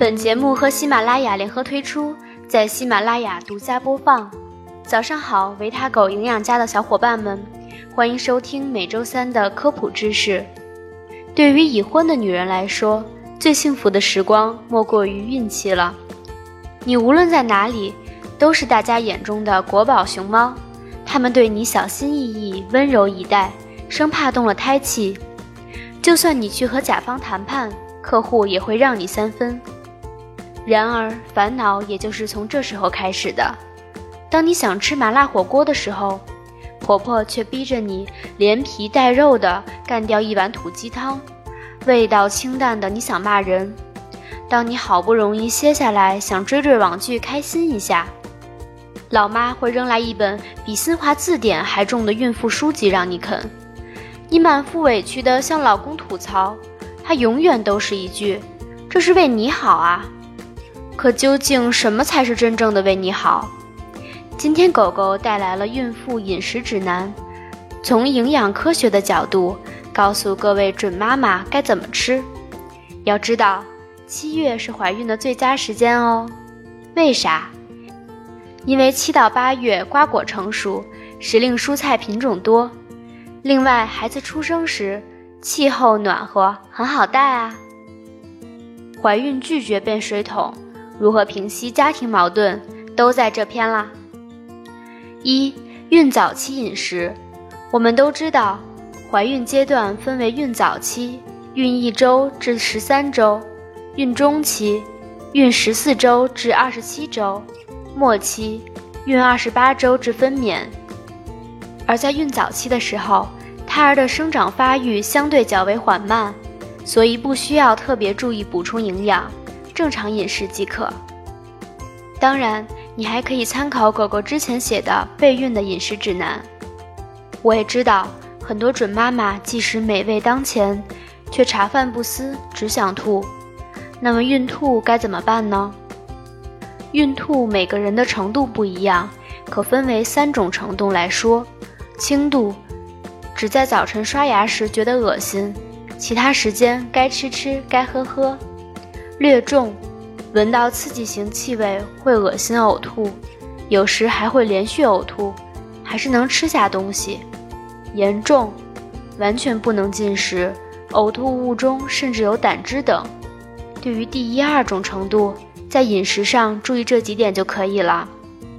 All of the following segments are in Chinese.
本节目和喜马拉雅联合推出，在喜马拉雅独家播放。早上好，维他狗营养家的小伙伴们，欢迎收听每周三的科普知识。对于已婚的女人来说，最幸福的时光莫过于孕期了。你无论在哪里，都是大家眼中的国宝熊猫，他们对你小心翼翼、温柔以待，生怕动了胎气。就算你去和甲方谈判，客户也会让你三分。然而，烦恼也就是从这时候开始的。当你想吃麻辣火锅的时候，婆婆却逼着你连皮带肉的干掉一碗土鸡汤，味道清淡的你想骂人。当你好不容易歇下来想追追网剧开心一下，老妈会扔来一本比新华字典还重的孕妇书籍让你啃。你满腹委屈的向老公吐槽，他永远都是一句：“这是为你好啊。”可究竟什么才是真正的为你好？今天狗狗带来了孕妇饮食指南，从营养科学的角度告诉各位准妈妈该怎么吃。要知道，七月是怀孕的最佳时间哦。为啥？因为七到八月瓜果成熟，时令蔬菜品种多。另外，孩子出生时气候暖和，很好带啊。怀孕拒绝变水桶。如何平息家庭矛盾，都在这篇啦。一、孕早期饮食，我们都知道，怀孕阶段分为孕早期、孕一周至十三周、孕中期、孕十四周至二十七周、末期、孕二十八周至分娩。而在孕早期的时候，胎儿的生长发育相对较为缓慢，所以不需要特别注意补充营养。正常饮食即可。当然，你还可以参考狗狗之前写的备孕的饮食指南。我也知道很多准妈妈即使美味当前，却茶饭不思，只想吐。那么孕吐该怎么办呢？孕吐每个人的程度不一样，可分为三种程度来说：轻度，只在早晨刷牙时觉得恶心，其他时间该吃吃，该喝喝。略重，闻到刺激性气味会恶心呕吐，有时还会连续呕吐，还是能吃下东西。严重，完全不能进食，呕吐物中甚至有胆汁等。对于第一、二种程度，在饮食上注意这几点就可以了。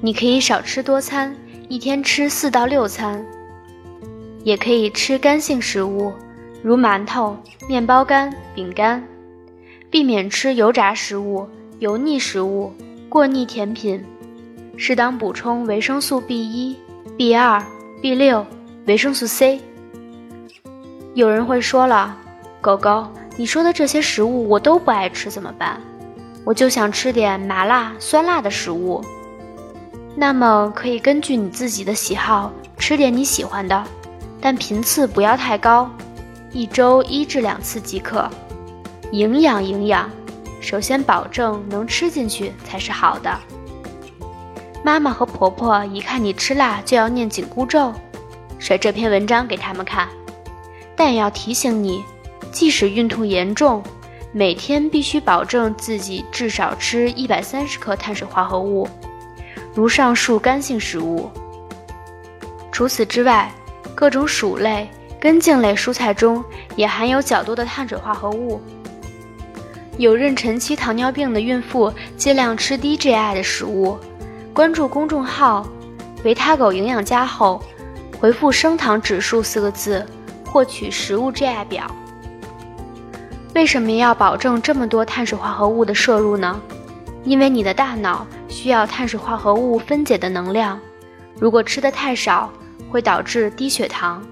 你可以少吃多餐，一天吃四到六餐，也可以吃干性食物，如馒头、面包干、饼干。避免吃油炸食物、油腻食物、过腻甜品，适当补充维生素 B 一、B 二、B 六、维生素 C。有人会说了，狗狗，你说的这些食物我都不爱吃，怎么办？我就想吃点麻辣、酸辣的食物。那么可以根据你自己的喜好吃点你喜欢的，但频次不要太高，一周一至两次即可。营养，营养，首先保证能吃进去才是好的。妈妈和婆婆一看你吃辣就要念紧箍咒，甩这篇文章给他们看。但也要提醒你，即使孕吐严重，每天必须保证自己至少吃一百三十克碳水化合物，如上述干性食物。除此之外，各种薯类、根茎类蔬菜中也含有较多的碳水化合物。有妊娠期糖尿病的孕妇尽量吃低 GI 的食物。关注公众号“维他狗营养家”后，回复“升糖指数”四个字，获取食物 GI 表。为什么要保证这么多碳水化合物的摄入呢？因为你的大脑需要碳水化合物分解的能量，如果吃的太少，会导致低血糖，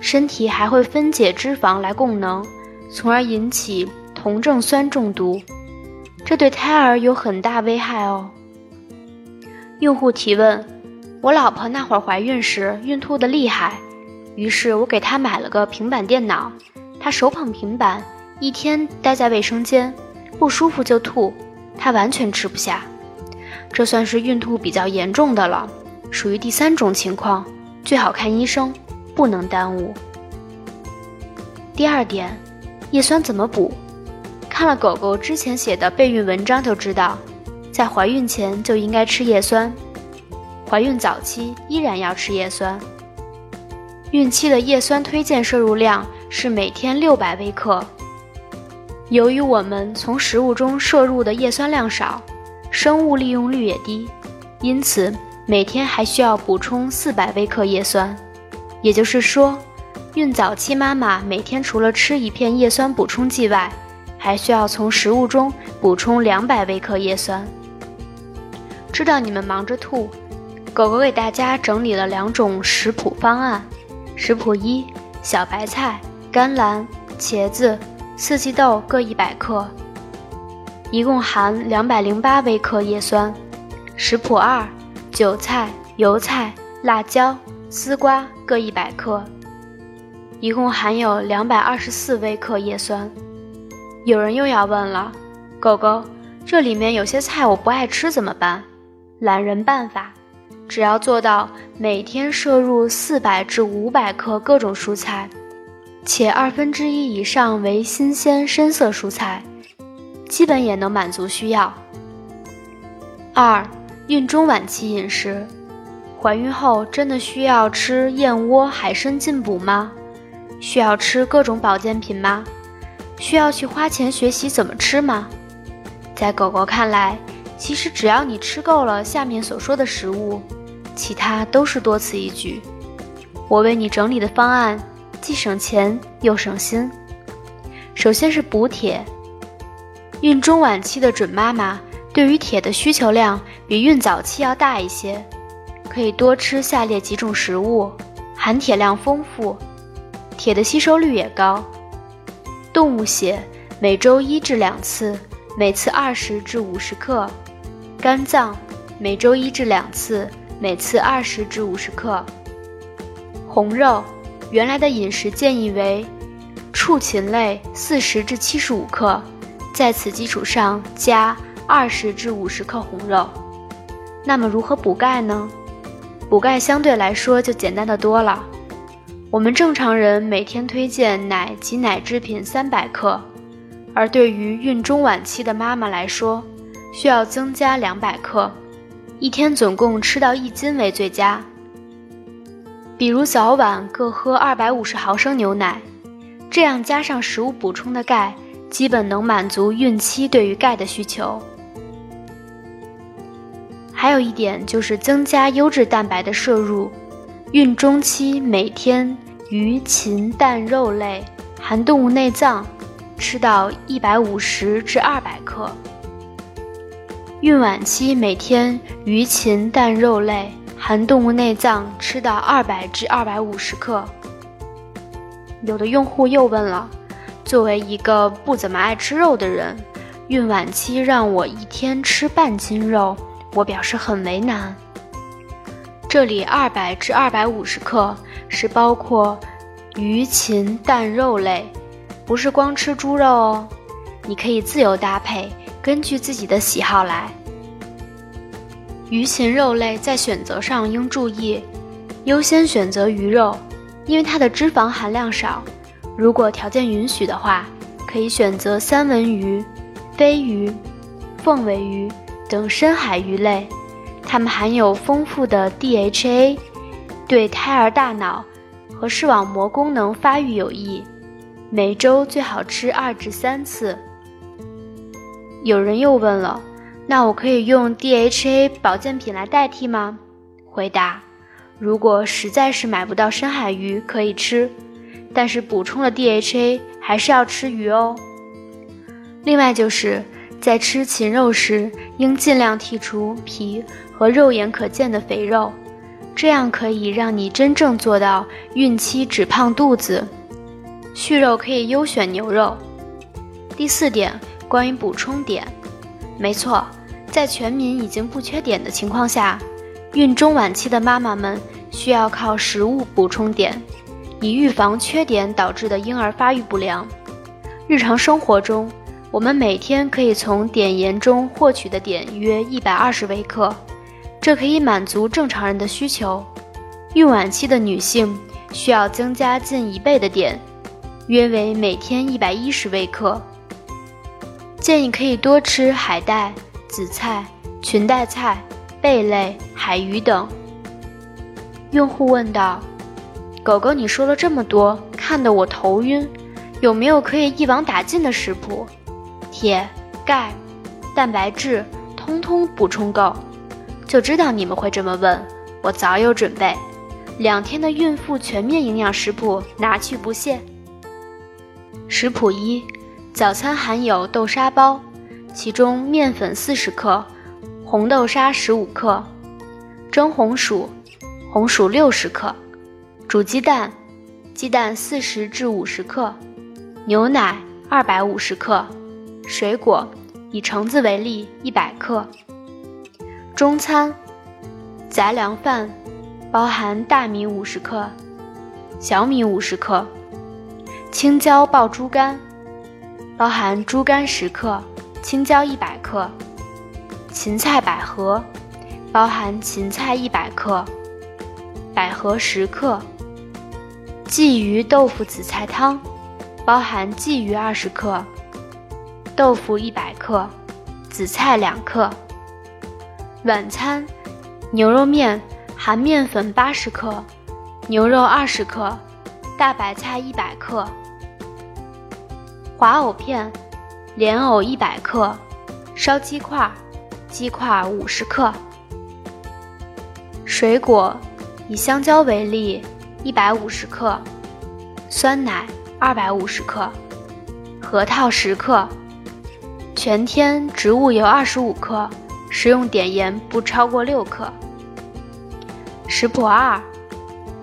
身体还会分解脂肪来供能，从而引起。酮症酸中毒，这对胎儿有很大危害哦。用户提问：我老婆那会儿怀孕时孕吐的厉害，于是我给她买了个平板电脑，她手捧平板，一天待在卫生间，不舒服就吐，她完全吃不下，这算是孕吐比较严重的了，属于第三种情况，最好看医生，不能耽误。第二点，叶酸怎么补？看了狗狗之前写的备孕文章就知道，在怀孕前就应该吃叶酸，怀孕早期依然要吃叶酸。孕期的叶酸推荐摄入量是每天六百微克。由于我们从食物中摄入的叶酸量少，生物利用率也低，因此每天还需要补充四百微克叶酸。也就是说，孕早期妈妈每天除了吃一片叶酸补充剂外，还需要从食物中补充两百微克叶酸。知道你们忙着吐，狗狗给大家整理了两种食谱方案：食谱一，小白菜、甘蓝、茄子。四季豆各一百克，一共含两百零八微克叶酸。食谱二：韭菜、油菜、辣椒、丝瓜各一百克，一共含有两百二十四微克叶酸。有人又要问了，狗狗，这里面有些菜我不爱吃怎么办？懒人办法，只要做到每天摄入四百至五百克各种蔬菜。且二分之一以上为新鲜深色蔬菜，基本也能满足需要。二、孕中晚期饮食，怀孕后真的需要吃燕窝、海参进补吗？需要吃各种保健品吗？需要去花钱学习怎么吃吗？在狗狗看来，其实只要你吃够了下面所说的食物，其他都是多此一举。我为你整理的方案。既省钱又省心。首先是补铁，孕中晚期的准妈妈对于铁的需求量比孕早期要大一些，可以多吃下列几种食物，含铁量丰富，铁的吸收率也高。动物血每周一至两次，每次二十至五十克；肝脏每周一至两次，每次二十至五十克；红肉。原来的饮食建议为畜禽类四十至七十五克，在此基础上加二十至五十克红肉。那么如何补钙呢？补钙相对来说就简单的多了。我们正常人每天推荐奶及奶制品三百克，而对于孕中晚期的妈妈来说，需要增加两百克，一天总共吃到一斤为最佳。比如早晚各喝二百五十毫升牛奶，这样加上食物补充的钙，基本能满足孕期对于钙的需求。还有一点就是增加优质蛋白的摄入，孕中期每天鱼、禽、蛋、肉类含动物内脏吃到一百五十至二百克，孕晚期每天鱼、禽、蛋、肉类。含动物内脏吃到二百至二百五十克。有的用户又问了：作为一个不怎么爱吃肉的人，孕晚期让我一天吃半斤肉，我表示很为难。这里二百至二百五十克是包括鱼、禽、蛋、肉类，不是光吃猪肉哦。你可以自由搭配，根据自己的喜好来。鱼禽肉类在选择上应注意，优先选择鱼肉，因为它的脂肪含量少。如果条件允许的话，可以选择三文鱼、飞鱼、凤尾鱼等深海鱼类，它们含有丰富的 DHA，对胎儿大脑和视网膜功能发育有益。每周最好吃二至三次。有人又问了。那我可以用 DHA 保健品来代替吗？回答：如果实在是买不到深海鱼，可以吃，但是补充了 DHA 还是要吃鱼哦。另外就是在吃禽肉时，应尽量剔除皮和肉眼可见的肥肉，这样可以让你真正做到孕期只胖肚子。畜肉可以优选牛肉。第四点，关于补充碘，没错。在全民已经不缺碘的情况下，孕中晚期的妈妈们需要靠食物补充碘，以预防缺碘导致的婴儿发育不良。日常生活中，我们每天可以从碘盐中获取的碘约一百二十微克，这可以满足正常人的需求。孕晚期的女性需要增加近一倍的碘，约为每天一百一十微克。建议可以多吃海带、紫菜、裙带菜、贝类、海鱼等。用户问道：“狗狗，你说了这么多，看得我头晕，有没有可以一网打尽的食谱？铁、钙、蛋白质，通通补充够。就知道你们会这么问，我早有准备。两天的孕妇全面营养食谱，拿去不谢。食谱一：早餐含有豆沙包，其中面粉四十克，红豆沙十五克，蒸红薯。红薯六十克，煮鸡蛋，鸡蛋四十至五十克，牛奶二百五十克，水果以橙子为例一百克。中餐杂粮饭，包含大米五十克，小米五十克，青椒爆猪肝，包含猪肝十克，青椒一百克，芹菜百合，包含芹菜一百克。百合十克，鲫鱼豆腐紫菜汤，包含鲫鱼二十克，豆腐一百克，紫菜两克。晚餐牛肉面含面粉八十克，牛肉二十克，大白菜一百克。滑藕片，莲藕一百克，烧鸡块，鸡块五十克。水果。以香蕉为例，一百五十克；酸奶二百五十克；核桃十克；全天植物油二十五克，食用碘盐不超过六克。食谱二：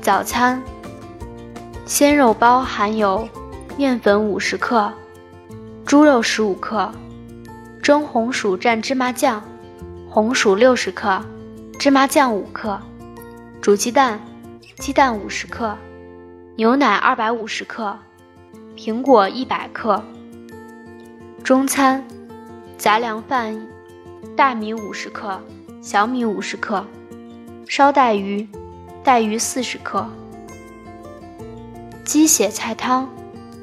早餐鲜肉包含有面粉五十克、猪肉十五克、蒸红薯蘸芝麻酱，红薯六十克，芝麻酱五克。煮鸡蛋，鸡蛋五十克，牛奶二百五十克，苹果一百克。中餐，杂粮饭，大米五十克，小米五十克，烧带鱼，带鱼四十克。鸡血菜汤，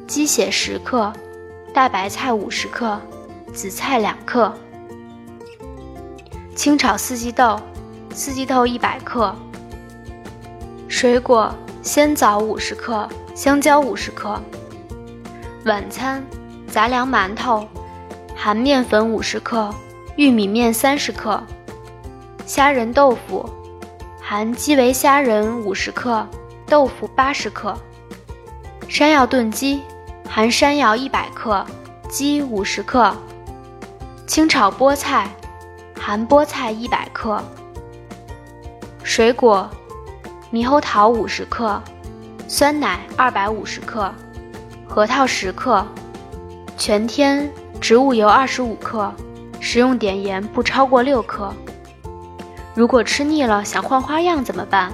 鸡血十克，大白菜五十克，紫菜两克。清炒四季豆，四季豆一百克。水果：鲜枣五十克，香蕉五十克。晚餐：杂粮馒头，含面粉五十克，玉米面三十克。虾仁豆腐，含基围虾仁五十克，豆腐八十克。山药炖鸡，含山药一百克，鸡五十克。清炒菠菜，含菠菜一百克。水果。猕猴桃五十克，酸奶二百五十克，核桃十克，全天植物油二十五克，食用碘盐不超过六克。如果吃腻了想换花样怎么办？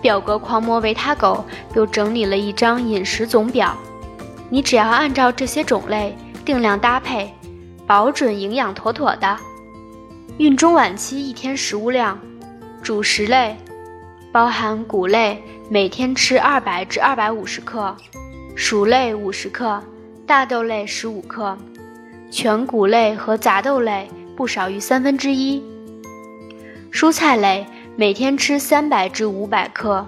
表格狂魔维他狗又整理了一张饮食总表，你只要按照这些种类定量搭配，保准营养妥妥的。孕中晚期一天食物量，主食类。包含谷类，每天吃二百至二百五十克；薯类五十克，大豆类十五克，全谷类和杂豆类不少于三分之一。蔬菜类每天吃三百至五百克，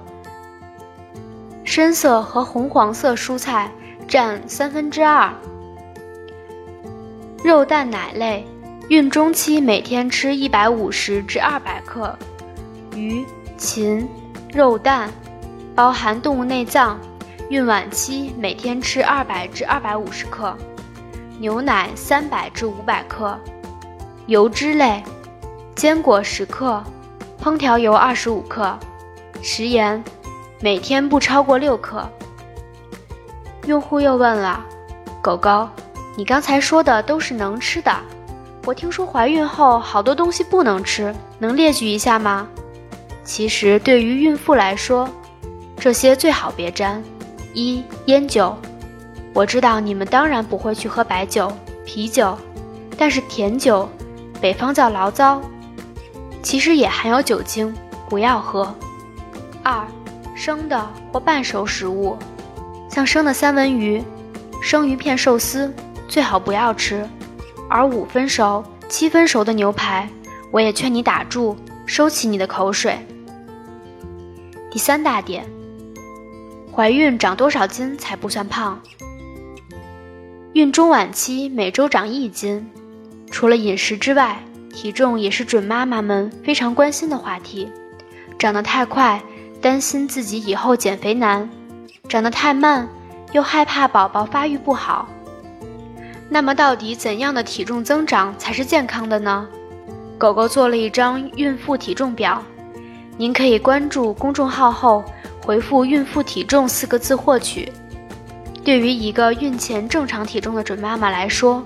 深色和红黄色蔬菜占三分之二。肉蛋奶类，孕中期每天吃一百五十至二百克，鱼。禽、肉蛋，包含动物内脏，孕晚期每天吃二百至二百五十克；牛奶三百至五百克；油脂类，坚果十克，烹调油二十五克，食盐每天不超过六克。用户又问了：狗狗，你刚才说的都是能吃的，我听说怀孕后好多东西不能吃，能列举一下吗？其实对于孕妇来说，这些最好别沾。一烟酒，我知道你们当然不会去喝白酒、啤酒，但是甜酒，北方叫醪糟，其实也含有酒精，不要喝。二生的或半熟食物，像生的三文鱼、生鱼片、寿司，最好不要吃，而五分熟、七分熟的牛排，我也劝你打住，收起你的口水。第三大点，怀孕长多少斤才不算胖？孕中晚期每周长一斤，除了饮食之外，体重也是准妈妈们非常关心的话题。长得太快，担心自己以后减肥难；长得太慢，又害怕宝宝发育不好。那么，到底怎样的体重增长才是健康的呢？狗狗做了一张孕妇体重表，您可以关注公众号后回复“孕妇体重”四个字获取。对于一个孕前正常体重的准妈妈来说，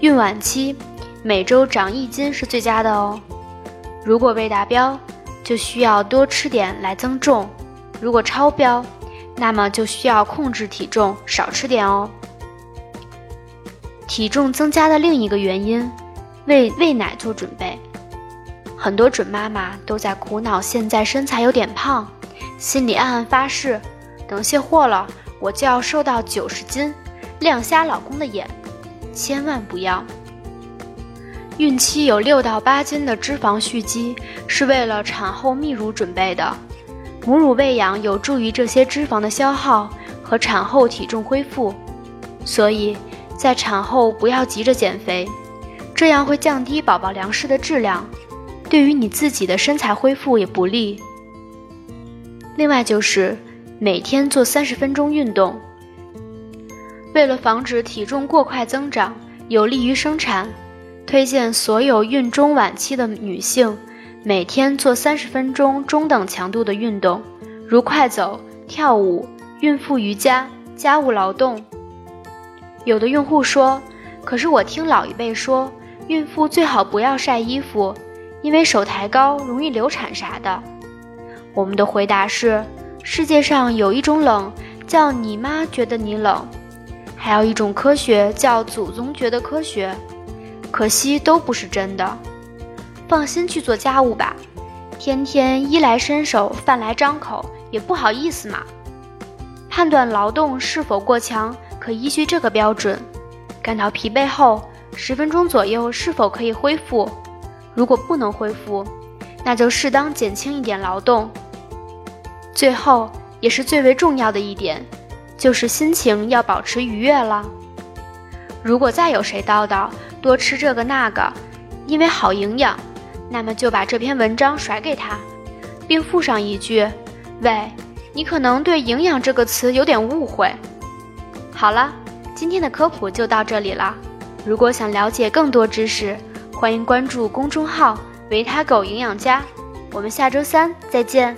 孕晚期每周长一斤是最佳的哦。如果未达标，就需要多吃点来增重；如果超标，那么就需要控制体重，少吃点哦。体重增加的另一个原因，为喂奶做准备。很多准妈妈都在苦恼，现在身材有点胖，心里暗暗发誓，等卸货了，我就要瘦到九十斤，亮瞎老公的眼。千万不要！孕期有六到八斤的脂肪蓄积，是为了产后泌乳准备的。母乳喂养有助于这些脂肪的消耗和产后体重恢复，所以。在产后不要急着减肥，这样会降低宝宝粮食的质量，对于你自己的身材恢复也不利。另外就是每天做三十分钟运动，为了防止体重过快增长，有利于生产，推荐所有孕中晚期的女性每天做三十分钟中等强度的运动，如快走、跳舞、孕妇瑜伽、家务劳动。有的用户说：“可是我听老一辈说，孕妇最好不要晒衣服，因为手抬高容易流产啥的。”我们的回答是：世界上有一种冷叫你妈觉得你冷，还有一种科学叫祖宗觉得科学，可惜都不是真的。放心去做家务吧，天天衣来伸手饭来张口，也不好意思嘛。判断劳动是否过强。可依据这个标准，感到疲惫后十分钟左右是否可以恢复？如果不能恢复，那就适当减轻一点劳动。最后也是最为重要的一点，就是心情要保持愉悦了。如果再有谁叨叨多吃这个那个，因为好营养，那么就把这篇文章甩给他，并附上一句：“喂，你可能对营养这个词有点误会。”好了，今天的科普就到这里了。如果想了解更多知识，欢迎关注公众号“维他狗营养家”。我们下周三再见。